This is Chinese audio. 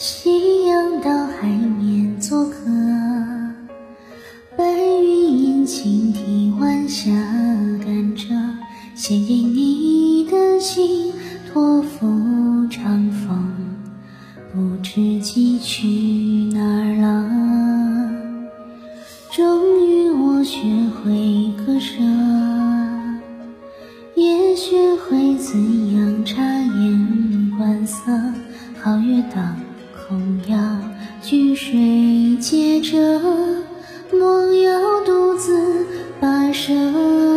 夕阳到海面做客，白云映青堤晚霞甘蔗，献给你的心，托付长风，不知寄去哪儿了。终于我学会割舍，也学会怎样察言观色，皓月当。空要举水接着，梦要独自跋涉。